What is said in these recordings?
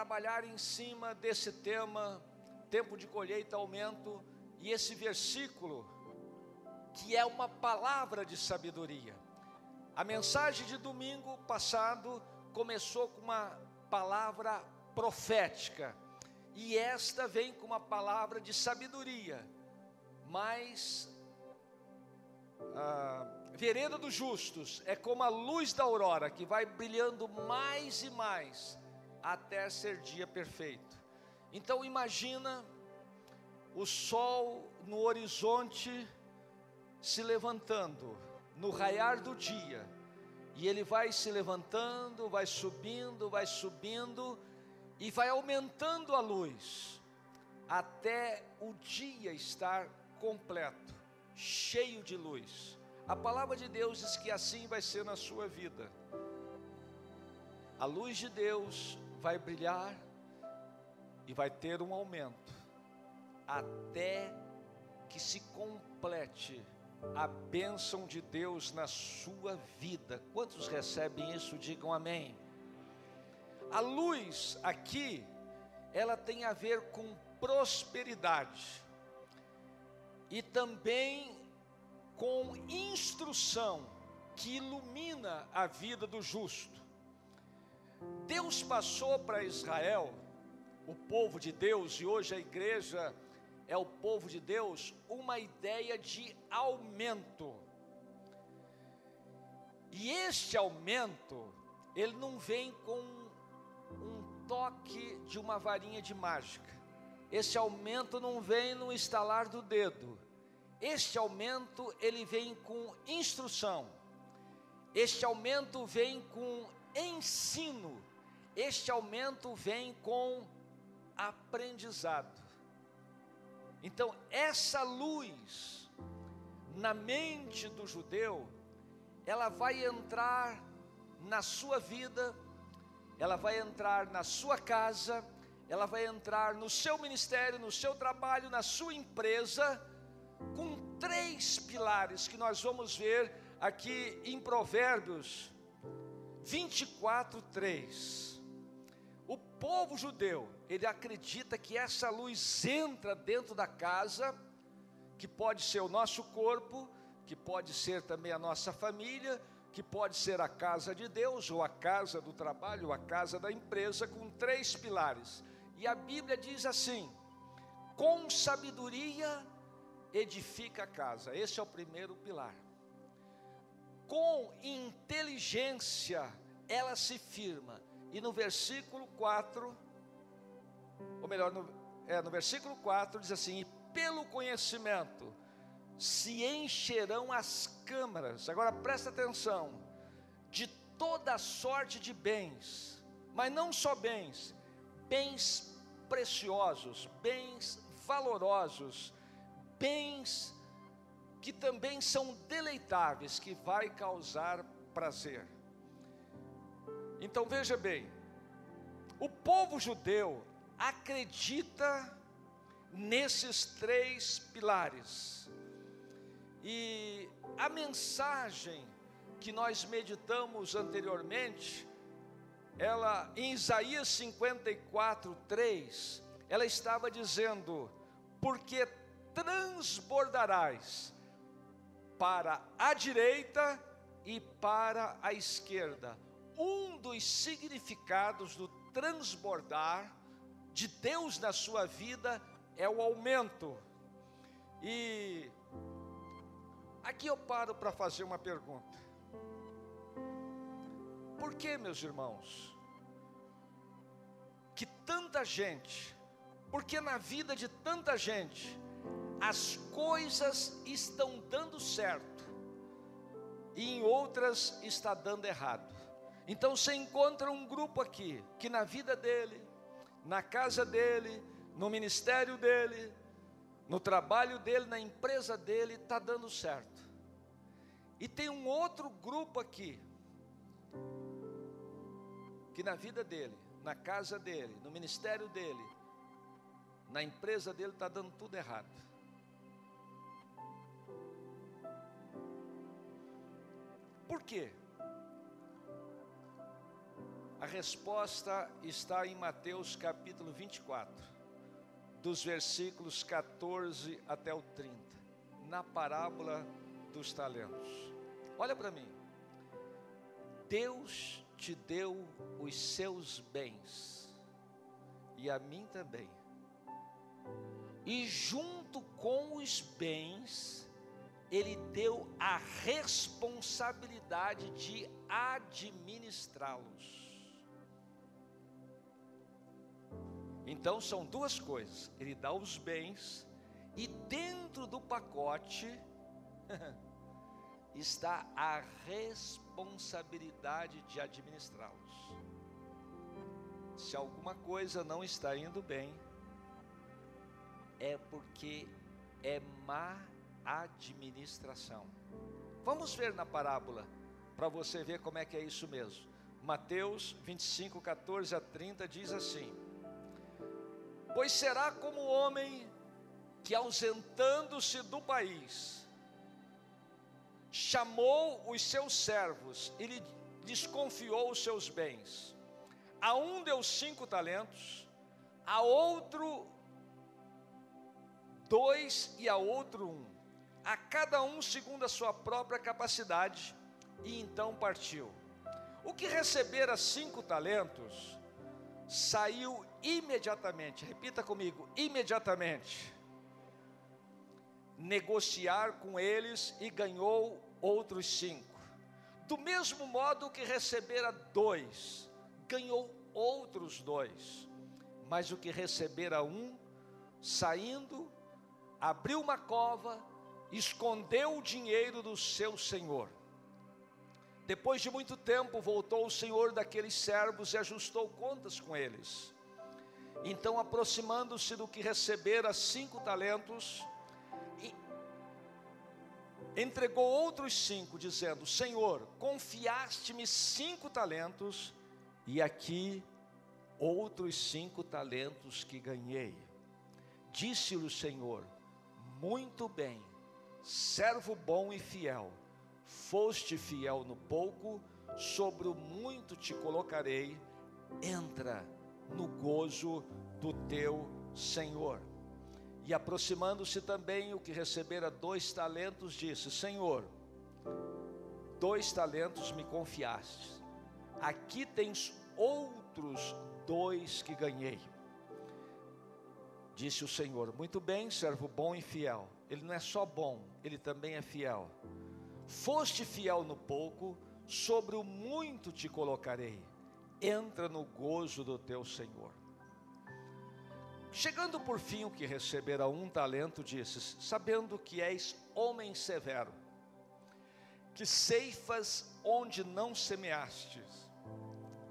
trabalhar em cima desse tema, tempo de colheita, aumento, e esse versículo, que é uma palavra de sabedoria. A mensagem de domingo passado começou com uma palavra profética, e esta vem com uma palavra de sabedoria, mas a vereda dos justos é como a luz da aurora que vai brilhando mais e mais até ser dia perfeito. Então imagina o sol no horizonte se levantando no raiar do dia, e ele vai se levantando, vai subindo, vai subindo e vai aumentando a luz até o dia estar completo, cheio de luz. A palavra de Deus diz que assim vai ser na sua vida. A luz de Deus vai brilhar e vai ter um aumento até que se complete a bênção de Deus na sua vida. Quantos recebem isso? Digam amém. A luz aqui, ela tem a ver com prosperidade e também com instrução que ilumina a vida do justo. Deus passou para Israel, o povo de Deus, e hoje a igreja é o povo de Deus, uma ideia de aumento. E este aumento, ele não vem com um toque de uma varinha de mágica. Esse aumento não vem no estalar do dedo. Este aumento ele vem com instrução. Este aumento vem com ensino. Este aumento vem com aprendizado. Então, essa luz na mente do judeu, ela vai entrar na sua vida, ela vai entrar na sua casa, ela vai entrar no seu ministério, no seu trabalho, na sua empresa, com três pilares que nós vamos ver aqui em Provérbios 24, 3. O povo judeu, ele acredita que essa luz entra dentro da casa, que pode ser o nosso corpo, que pode ser também a nossa família, que pode ser a casa de Deus, ou a casa do trabalho, ou a casa da empresa, com três pilares. E a Bíblia diz assim: com sabedoria edifica a casa, esse é o primeiro pilar. Com inteligência ela se firma, e no versículo 4, ou melhor, no, é, no versículo 4 diz assim: E pelo conhecimento se encherão as câmaras, agora presta atenção, de toda sorte de bens, mas não só bens, bens preciosos, bens valorosos, bens que também são deleitáveis, que vai causar prazer. Então veja bem, o povo judeu acredita nesses três pilares. E a mensagem que nós meditamos anteriormente, ela em Isaías 54, 3, ela estava dizendo: porque transbordarás para a direita e para a esquerda. Um dos significados do transbordar de Deus na sua vida é o aumento. E aqui eu paro para fazer uma pergunta. Por que, meus irmãos, que tanta gente, porque na vida de tanta gente, as coisas estão dando certo e em outras está dando errado. Então você encontra um grupo aqui que na vida dele, na casa dele, no ministério dele, no trabalho dele, na empresa dele, está dando certo. E tem um outro grupo aqui, que na vida dele, na casa dele, no ministério dele, na empresa dele, está dando tudo errado. Por quê? A resposta está em Mateus capítulo 24, dos versículos 14 até o 30, na parábola dos talentos. Olha para mim. Deus te deu os seus bens, e a mim também. E junto com os bens, Ele deu a responsabilidade de administrá-los. Então são duas coisas: Ele dá os bens, e dentro do pacote está a responsabilidade de administrá-los. Se alguma coisa não está indo bem, é porque é má administração. Vamos ver na parábola, para você ver como é que é isso mesmo. Mateus 25, 14 a 30 diz assim: Pois será como o homem que, ausentando-se do país, chamou os seus servos e lhe desconfiou os seus bens. A um deu cinco talentos, a outro dois e a outro um, a cada um segundo a sua própria capacidade, e então partiu. O que recebera cinco talentos, saiu imediatamente, repita comigo, imediatamente, negociar com eles e ganhou outros cinco. Do mesmo modo que recebera dois, ganhou outros dois. Mas o que recebera um, saindo, abriu uma cova, escondeu o dinheiro do seu senhor. Depois de muito tempo, voltou o senhor daqueles servos e ajustou contas com eles. Então, aproximando-se do que recebera cinco talentos, entregou outros cinco, dizendo: Senhor, confiaste-me cinco talentos, e aqui outros cinco talentos que ganhei. Disse-lhe o Senhor: Muito bem, servo bom e fiel, foste fiel no pouco, sobre o muito te colocarei, entra no gozo do teu Senhor. E aproximando-se também o que recebera dois talentos, disse: Senhor, dois talentos me confiaste, aqui tens outros dois que ganhei. Disse o Senhor: Muito bem, servo bom e fiel. Ele não é só bom, ele também é fiel. Foste fiel no pouco, sobre o muito te colocarei. Entra no gozo do teu Senhor. Chegando por fim o que recebera um talento, disse: Sabendo que és homem severo, que ceifas onde não semeastes,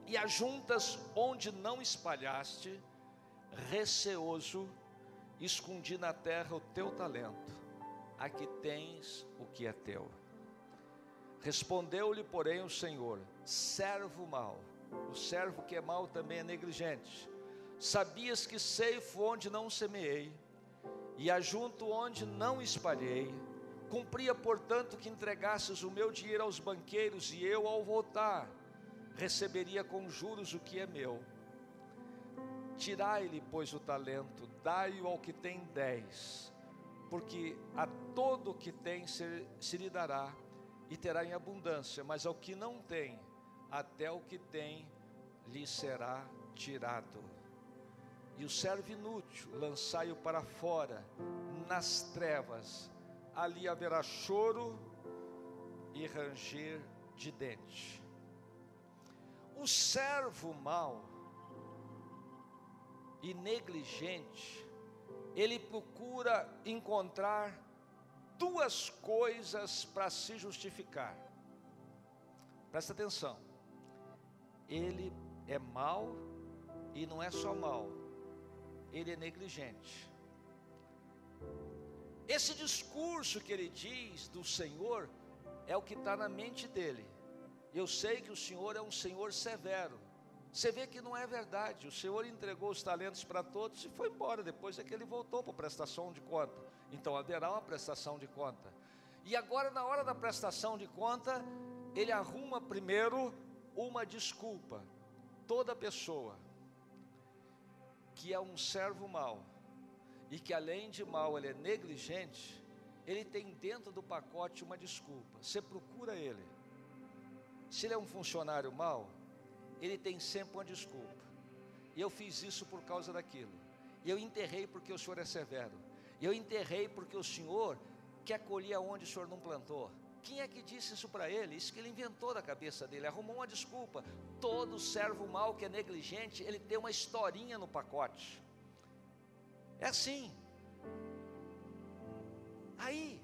e ajuntas onde não espalhaste, receoso, escondi na terra o teu talento, aqui tens o que é teu. Respondeu-lhe, porém, o Senhor: servo mau, o servo que é mau também é negligente Sabias que ceifo onde não semeei, e ajunto onde não espalhei. Cumpria, portanto, que entregasses o meu dinheiro aos banqueiros, e eu, ao voltar, receberia com juros o que é meu. Tirai-lhe, pois, o talento, dai-o ao que tem dez, porque a todo o que tem se, se lhe dará, e terá em abundância, mas ao que não tem, até o que tem lhe será tirado e o servo inútil, lançai-o para fora, nas trevas, ali haverá choro e ranger de dente. O servo mau e negligente, ele procura encontrar duas coisas para se justificar. Presta atenção. Ele é mau e não é só mau, ele é negligente. Esse discurso que ele diz do Senhor é o que está na mente dele. Eu sei que o Senhor é um Senhor severo. Você vê que não é verdade. O Senhor entregou os talentos para todos e foi embora. Depois é que ele voltou para a prestação de conta. Então haverá uma prestação de conta. E agora, na hora da prestação de conta, ele arruma primeiro uma desculpa. toda pessoa que é um servo mau e que além de mal ele é negligente, ele tem dentro do pacote uma desculpa. Você procura ele. Se ele é um funcionário mau, ele tem sempre uma desculpa. Eu fiz isso por causa daquilo. Eu enterrei porque o senhor é severo. Eu enterrei porque o senhor quer colher onde o senhor não plantou. Quem é que disse isso para ele? Isso que ele inventou da cabeça dele, arrumou uma desculpa. Todo servo mau que é negligente, ele tem uma historinha no pacote. É assim. Aí,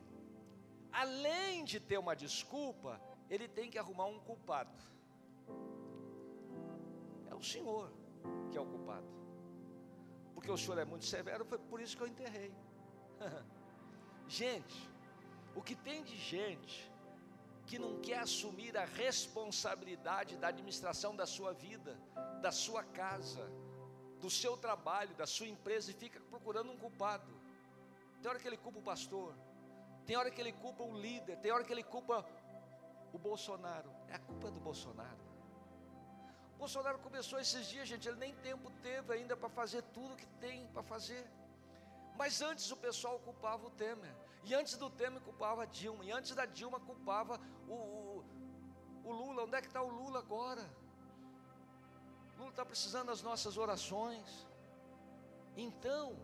além de ter uma desculpa, ele tem que arrumar um culpado. O Senhor que é o culpado. Porque o Senhor é muito severo, foi por isso que eu enterrei. gente, o que tem de gente que não quer assumir a responsabilidade da administração da sua vida, da sua casa, do seu trabalho, da sua empresa e fica procurando um culpado. Tem hora que ele culpa o pastor, tem hora que ele culpa o líder, tem hora que ele culpa o Bolsonaro. É a culpa do Bolsonaro. Bolsonaro começou esses dias, gente, ele nem tempo teve ainda para fazer tudo que tem para fazer. Mas antes o pessoal culpava o Temer, e antes do Temer culpava a Dilma, e antes da Dilma culpava o, o, o Lula. Onde é que está o Lula agora? O Lula está precisando das nossas orações. Então,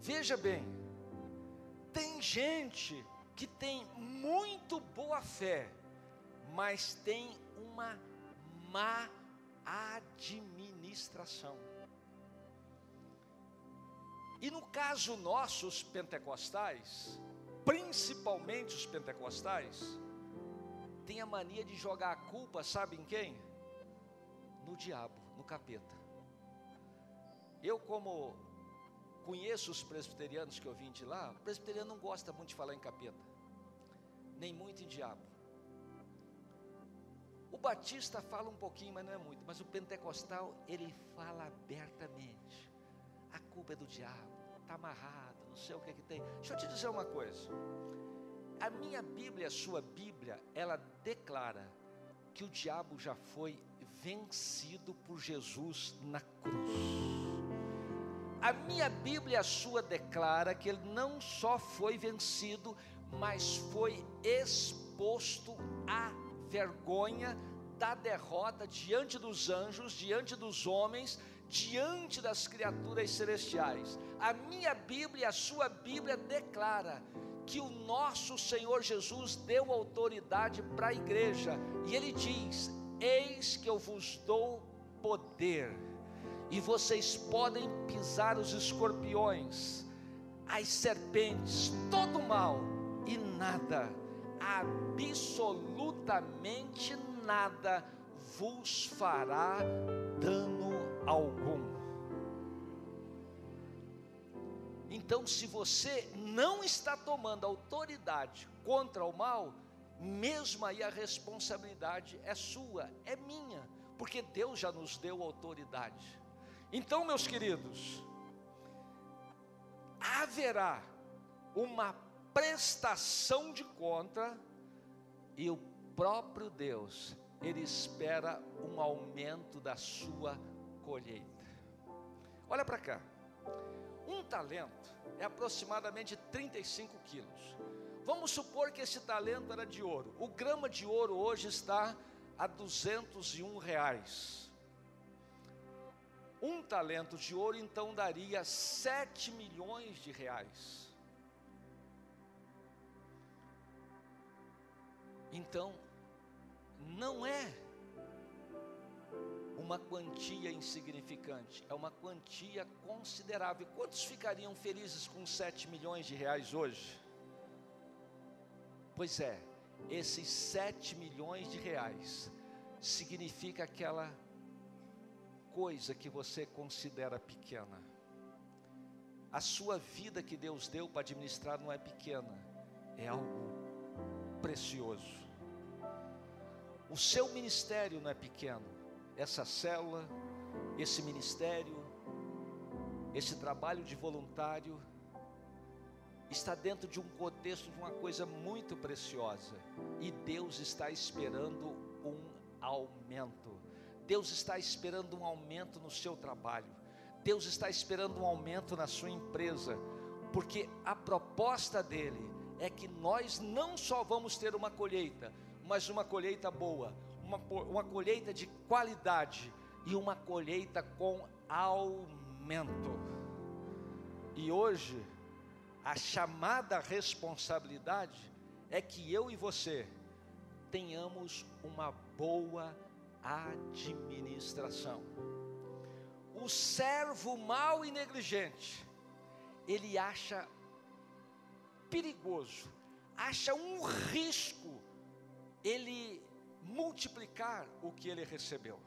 veja bem, tem gente que tem muito boa fé, mas tem uma má administração. E no caso nossos pentecostais, principalmente os pentecostais, tem a mania de jogar a culpa, sabe em quem? No diabo, no capeta. Eu, como conheço os presbiterianos que eu vim de lá, o presbiteriano não gosta muito de falar em capeta, nem muito em diabo. O batista fala um pouquinho, mas não é muito, mas o pentecostal, ele fala abertamente a culpa é do diabo, está amarrado, não sei o que, que tem. Deixa eu te dizer uma coisa. A minha Bíblia, a sua Bíblia, ela declara que o diabo já foi vencido por Jesus na cruz. A minha Bíblia, a sua, declara que ele não só foi vencido, mas foi exposto à vergonha da derrota diante dos anjos, diante dos homens diante das criaturas celestiais. A minha Bíblia, a sua Bíblia declara que o nosso Senhor Jesus deu autoridade para a igreja, e ele diz: Eis que eu vos dou poder, e vocês podem pisar os escorpiões, as serpentes, todo mal, e nada, absolutamente nada, vos fará dano algum. Então, se você não está tomando autoridade contra o mal, mesmo aí a responsabilidade é sua, é minha, porque Deus já nos deu autoridade. Então, meus queridos, haverá uma prestação de conta e o próprio Deus, ele espera um aumento da sua colheita. Olha para cá. Um talento é aproximadamente 35 quilos. Vamos supor que esse talento era de ouro. O grama de ouro hoje está a 201 reais. Um talento de ouro então daria 7 milhões de reais. Então, não é uma quantia insignificante, é uma quantia considerável. Quantos ficariam felizes com 7 milhões de reais hoje? Pois é, esses 7 milhões de reais significa aquela coisa que você considera pequena. A sua vida que Deus deu para administrar não é pequena, é algo precioso. O seu ministério não é pequeno, essa célula, esse ministério, esse trabalho de voluntário, está dentro de um contexto de uma coisa muito preciosa, e Deus está esperando um aumento. Deus está esperando um aumento no seu trabalho. Deus está esperando um aumento na sua empresa, porque a proposta dele é que nós não só vamos ter uma colheita, mas uma colheita boa, uma, uma colheita de qualidade e uma colheita com aumento. E hoje, a chamada responsabilidade é que eu e você tenhamos uma boa administração. O servo mau e negligente, ele acha perigoso, acha um risco ele multiplicar o que ele recebeu.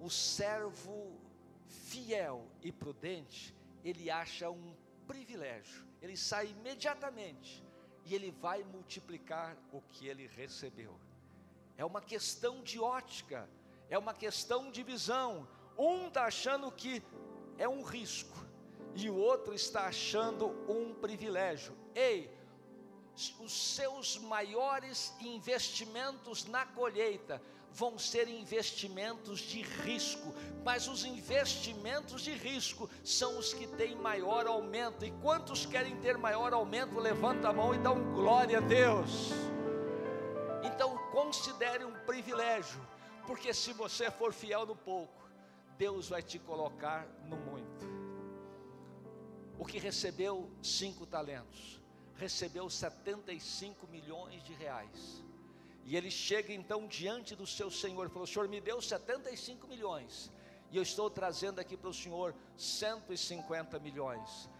O servo fiel e prudente, ele acha um privilégio, ele sai imediatamente e ele vai multiplicar o que ele recebeu. É uma questão de ótica, é uma questão de visão. Um está achando que é um risco, e o outro está achando um privilégio. Ei, os seus maiores investimentos na colheita vão ser investimentos de risco, mas os investimentos de risco são os que têm maior aumento. E quantos querem ter maior aumento? Levanta a mão e dá um glória a Deus. Então considere um privilégio, porque se você for fiel no pouco, Deus vai te colocar no muito. O que recebeu cinco talentos, recebeu 75 milhões de reais. E ele chega então diante do seu Senhor e falou: Senhor, me deu 75 milhões, e eu estou trazendo aqui para o Senhor 150 milhões.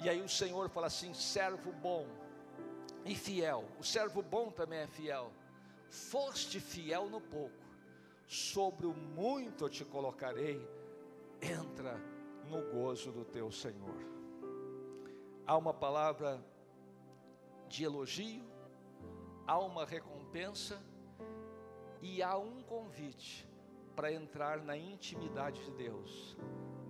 E aí o Senhor fala assim: servo bom e fiel. O servo bom também é fiel. Foste fiel no pouco, sobre o muito te colocarei. Entra no gozo do teu Senhor. Há uma palavra de elogio, há uma recompensa e há um convite para entrar na intimidade de Deus,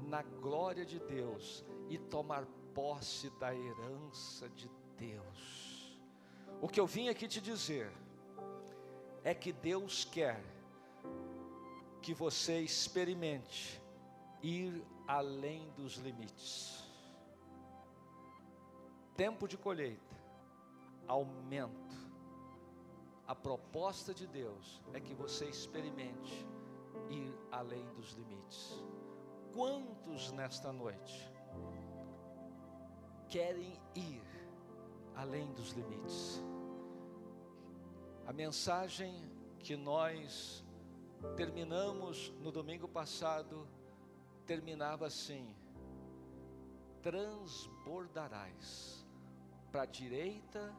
na glória de Deus e tomar posse da herança de Deus. O que eu vim aqui te dizer é que Deus quer que você experimente ir além dos limites. Tempo de colheita aumento. A proposta de Deus é que você experimente ir além dos limites. Quantos nesta noite querem ir além dos limites? A mensagem que nós terminamos no domingo passado terminava assim: transbordarás para a direita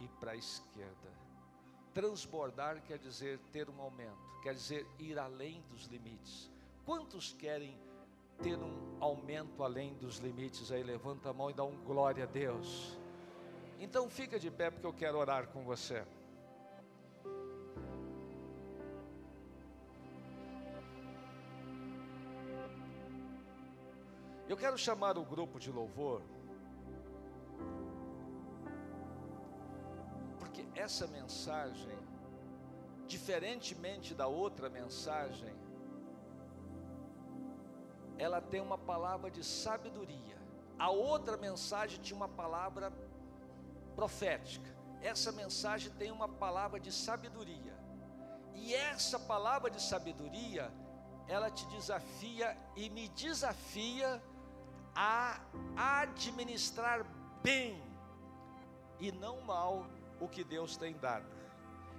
e para a esquerda. Transbordar quer dizer ter um aumento, quer dizer ir além dos limites. Quantos querem ter um aumento além dos limites? Aí levanta a mão e dá um glória a Deus. Então fica de pé porque eu quero orar com você. Eu quero chamar o grupo de louvor. Essa mensagem, diferentemente da outra mensagem, ela tem uma palavra de sabedoria. A outra mensagem tinha uma palavra profética. Essa mensagem tem uma palavra de sabedoria. E essa palavra de sabedoria, ela te desafia e me desafia a administrar bem e não mal o que Deus tem dado.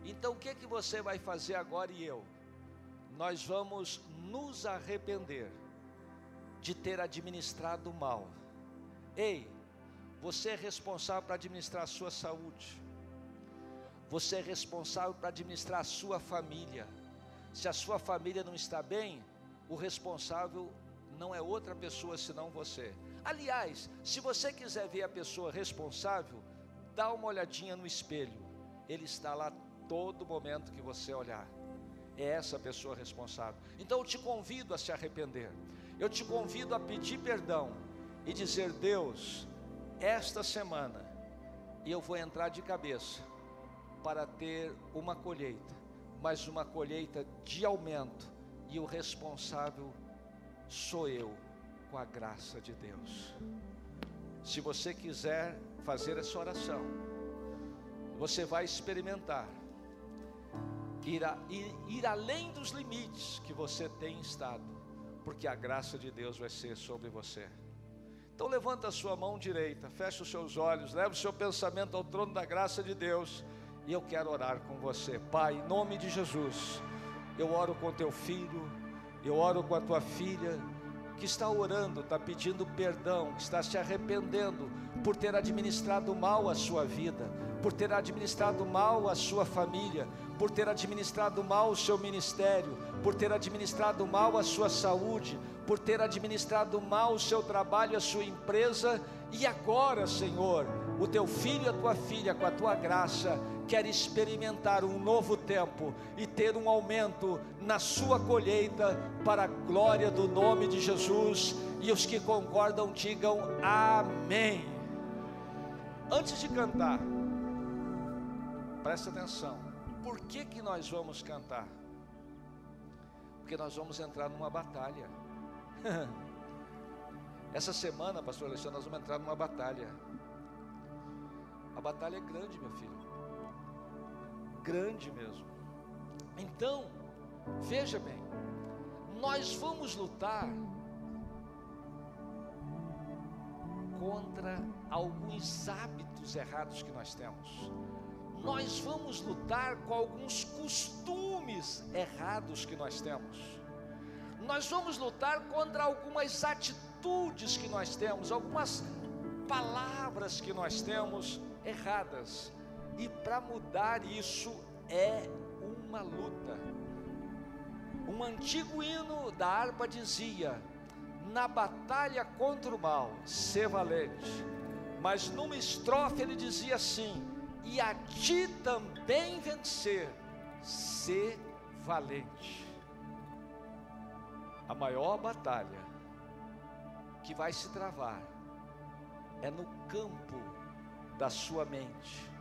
Então o que é que você vai fazer agora e eu? Nós vamos nos arrepender de ter administrado mal. Ei, você é responsável para administrar a sua saúde. Você é responsável para administrar a sua família. Se a sua família não está bem, o responsável não é outra pessoa senão você. Aliás, se você quiser ver a pessoa responsável, dá uma olhadinha no espelho, ele está lá todo momento que você olhar. É essa pessoa responsável. Então eu te convido a se arrepender. Eu te convido a pedir perdão e dizer: Deus, esta semana eu vou entrar de cabeça para ter uma colheita, mas uma colheita de aumento e o responsável sou eu, com a graça de Deus. Se você quiser fazer essa oração, você vai experimentar ir, a, ir, ir além dos limites que você tem estado, porque a graça de Deus vai ser sobre você. Então levanta a sua mão direita, fecha os seus olhos, leva o seu pensamento ao trono da graça de Deus, e eu quero orar com você. Pai, em nome de Jesus, eu oro com teu filho, eu oro com a tua filha, que está orando, está pedindo perdão, está se arrependendo por ter administrado mal a sua vida, por ter administrado mal a sua família, por ter administrado mal o seu ministério, por ter administrado mal a sua saúde, por ter administrado mal o seu trabalho, a sua empresa, e agora, Senhor, o teu filho e a tua filha, com a tua graça, quer experimentar um novo tempo e ter um aumento na sua colheita para a glória do nome de Jesus. E os que concordam digam amém. Antes de cantar, presta atenção. Por que que nós vamos cantar? Porque nós vamos entrar numa batalha. Essa semana, pastor Alexandre, nós vamos entrar numa batalha. A batalha é grande, meu filho grande mesmo. Então, veja bem, nós vamos lutar contra alguns hábitos errados que nós temos. Nós vamos lutar com alguns costumes errados que nós temos. Nós vamos lutar contra algumas atitudes que nós temos, algumas palavras que nós temos erradas. E para mudar isso é uma luta. Um antigo hino da harpa dizia: Na batalha contra o mal, ser valente. Mas numa estrofe ele dizia assim: E a ti também vencer, ser valente. A maior batalha que vai se travar é no campo da sua mente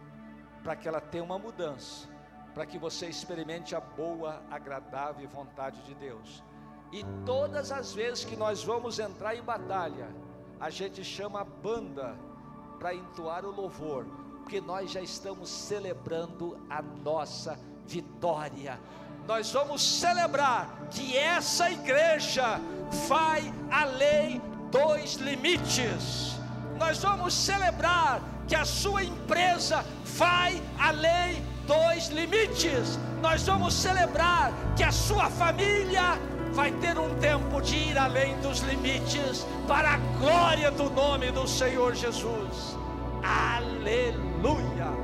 para que ela tenha uma mudança, para que você experimente a boa, agradável vontade de Deus. E todas as vezes que nós vamos entrar em batalha, a gente chama a banda para entoar o louvor, porque nós já estamos celebrando a nossa vitória. Nós vamos celebrar que essa igreja vai além dos limites. Nós vamos celebrar que a sua empresa vai além dos limites. Nós vamos celebrar que a sua família vai ter um tempo de ir além dos limites para a glória do nome do Senhor Jesus. Aleluia.